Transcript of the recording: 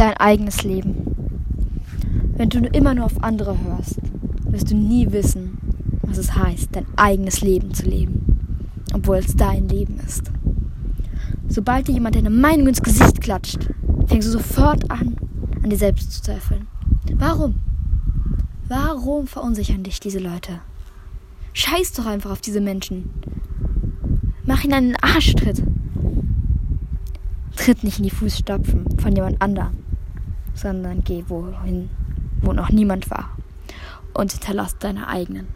dein eigenes Leben. Wenn du immer nur auf andere hörst, wirst du nie wissen, was es heißt, dein eigenes Leben zu leben, obwohl es dein Leben ist. Sobald dir jemand deine Meinung ins Gesicht klatscht, fängst du sofort an, an dir selbst zu zweifeln. Warum? Warum verunsichern dich diese Leute? Scheiß doch einfach auf diese Menschen. Mach ihnen einen Arschtritt. Tritt nicht in die Fußstapfen von jemand anderem, sondern geh wohin, wo noch niemand war und hinterlass deine eigenen.